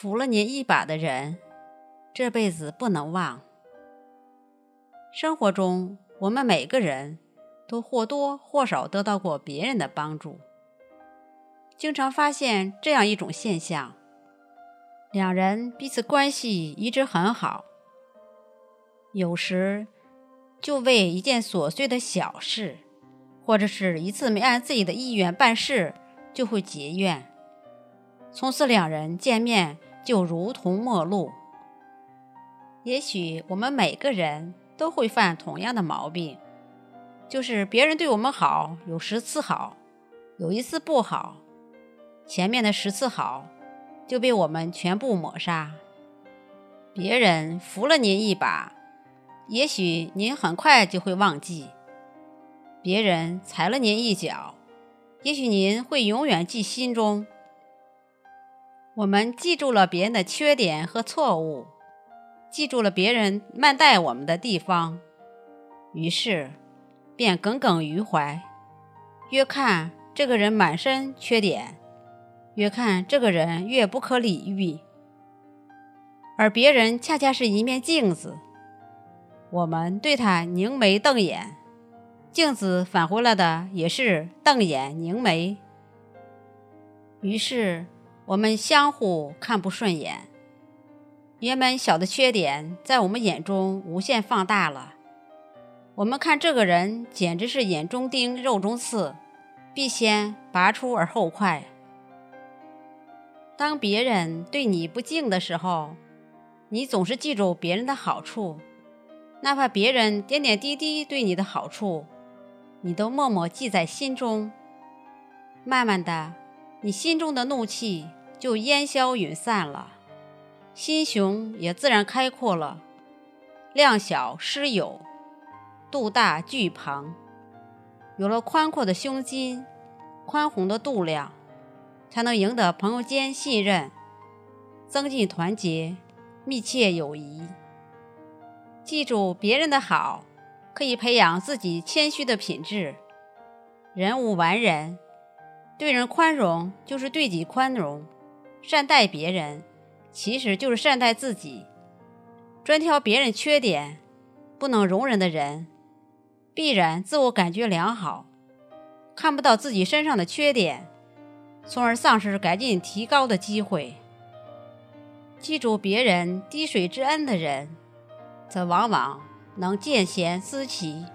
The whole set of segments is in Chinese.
扶了您一把的人，这辈子不能忘。生活中，我们每个人都或多或少得到过别人的帮助。经常发现这样一种现象：两人彼此关系一直很好，有时就为一件琐碎的小事，或者是一次没按自己的意愿办事，就会结怨。从此，两人见面就如同陌路。也许我们每个人都会犯同样的毛病，就是别人对我们好有十次好，有一次不好，前面的十次好就被我们全部抹杀。别人扶了您一把，也许您很快就会忘记；别人踩了您一脚，也许您会永远记心中。我们记住了别人的缺点和错误，记住了别人慢待我们的地方，于是便耿耿于怀。越看这个人满身缺点，越看这个人越不可理喻。而别人恰恰是一面镜子，我们对他凝眉瞪眼，镜子返回来的也是瞪眼凝眉。于是。我们相互看不顺眼，原本小的缺点在我们眼中无限放大了。我们看这个人简直是眼中钉、肉中刺，必先拔出而后快。当别人对你不敬的时候，你总是记住别人的好处，哪怕别人点点滴滴对你的好处，你都默默记在心中。慢慢的，你心中的怒气。就烟消云散了，心胸也自然开阔了。量小失有，度大巨鹏。有了宽阔的胸襟，宽宏的度量，才能赢得朋友间信任，增进团结，密切友谊。记住别人的好，可以培养自己谦虚的品质。人无完人，对人宽容就是对己宽容。善待别人，其实就是善待自己。专挑别人缺点不能容忍的人，必然自我感觉良好，看不到自己身上的缺点，从而丧失改进提高的机会。记住别人滴水之恩的人，则往往能见贤思齐，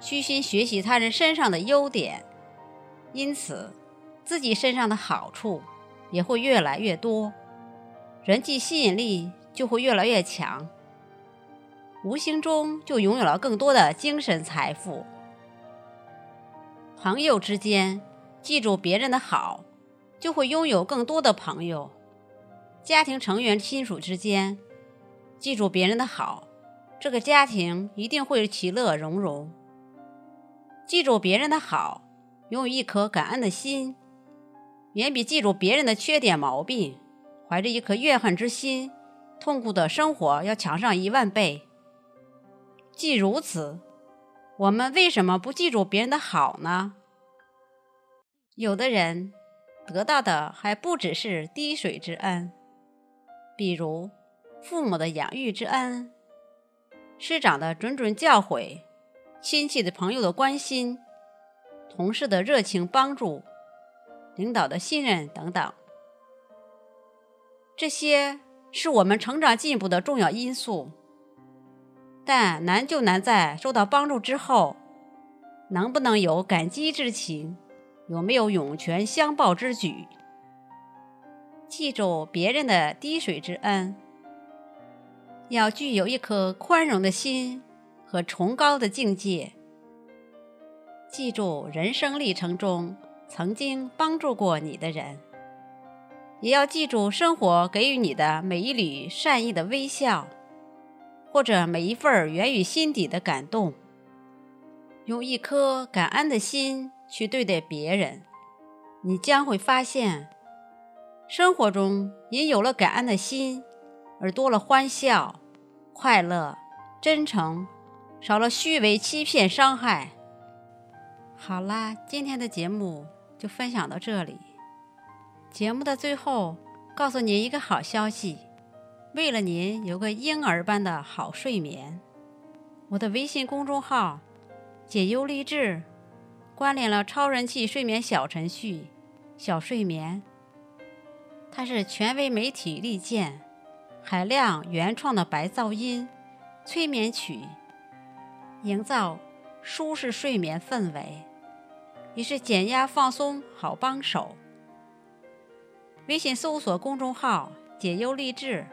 虚心学习他人身上的优点，因此自己身上的好处。也会越来越多，人际吸引力就会越来越强，无形中就拥有了更多的精神财富。朋友之间记住别人的好，就会拥有更多的朋友；家庭成员亲属之间记住别人的好，这个家庭一定会其乐融融。记住别人的好，拥有一颗感恩的心。远比记住别人的缺点毛病，怀着一颗怨恨之心，痛苦的生活要强上一万倍。既如此，我们为什么不记住别人的好呢？有的人得到的还不只是滴水之恩，比如父母的养育之恩、师长的谆谆教诲、亲戚的朋友的关心、同事的热情帮助。领导的信任等等，这些是我们成长进步的重要因素。但难就难在受到帮助之后，能不能有感激之情，有没有涌泉相报之举？记住别人的滴水之恩，要具有一颗宽容的心和崇高的境界。记住人生历程中。曾经帮助过你的人，也要记住生活给予你的每一缕善意的微笑，或者每一份源于心底的感动。用一颗感恩的心去对待别人，你将会发现，生活中因有了感恩的心，而多了欢笑、快乐、真诚，少了虚伪、欺骗、伤害。好啦，今天的节目。就分享到这里。节目的最后，告诉您一个好消息，为了您有个婴儿般的好睡眠，我的微信公众号“解忧励志”关联了超人气睡眠小程序“小睡眠”，它是权威媒体力荐、海量原创的白噪音催眠曲，营造舒适睡眠氛围。也是减压放松好帮手。微信搜索公众号“解忧励志”，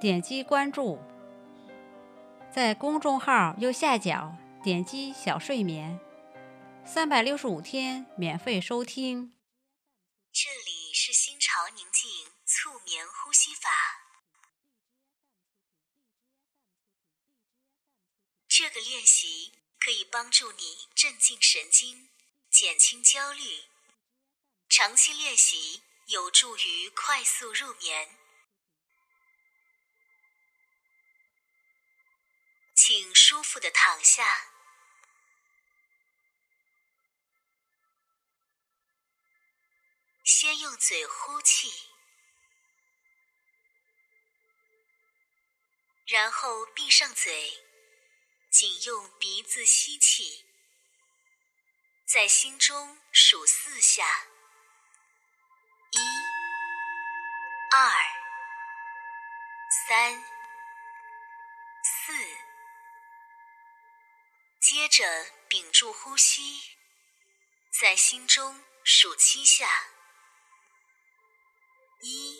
点击关注，在公众号右下角点击“小睡眠”，三百六十五天免费收听。这里是心潮宁静促眠呼吸法，这个练习可以帮助你镇静神经。减轻焦虑，长期练习有助于快速入眠。请舒服的躺下，先用嘴呼气，然后闭上嘴，仅用鼻子吸气。在心中数四下，一、二、三、四，接着屏住呼吸，在心中数七下，一、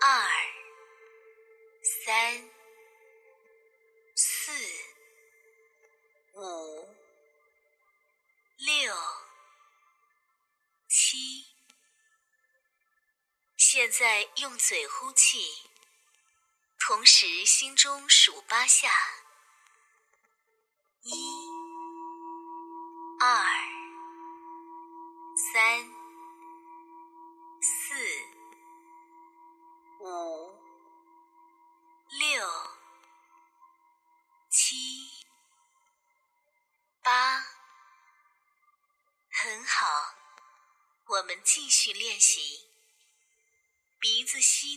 二、三、四、五。现在用嘴呼气，同时心中数八下：一、二、三、四、五、六、七、八。很好，我们继续练习。鼻子吸气，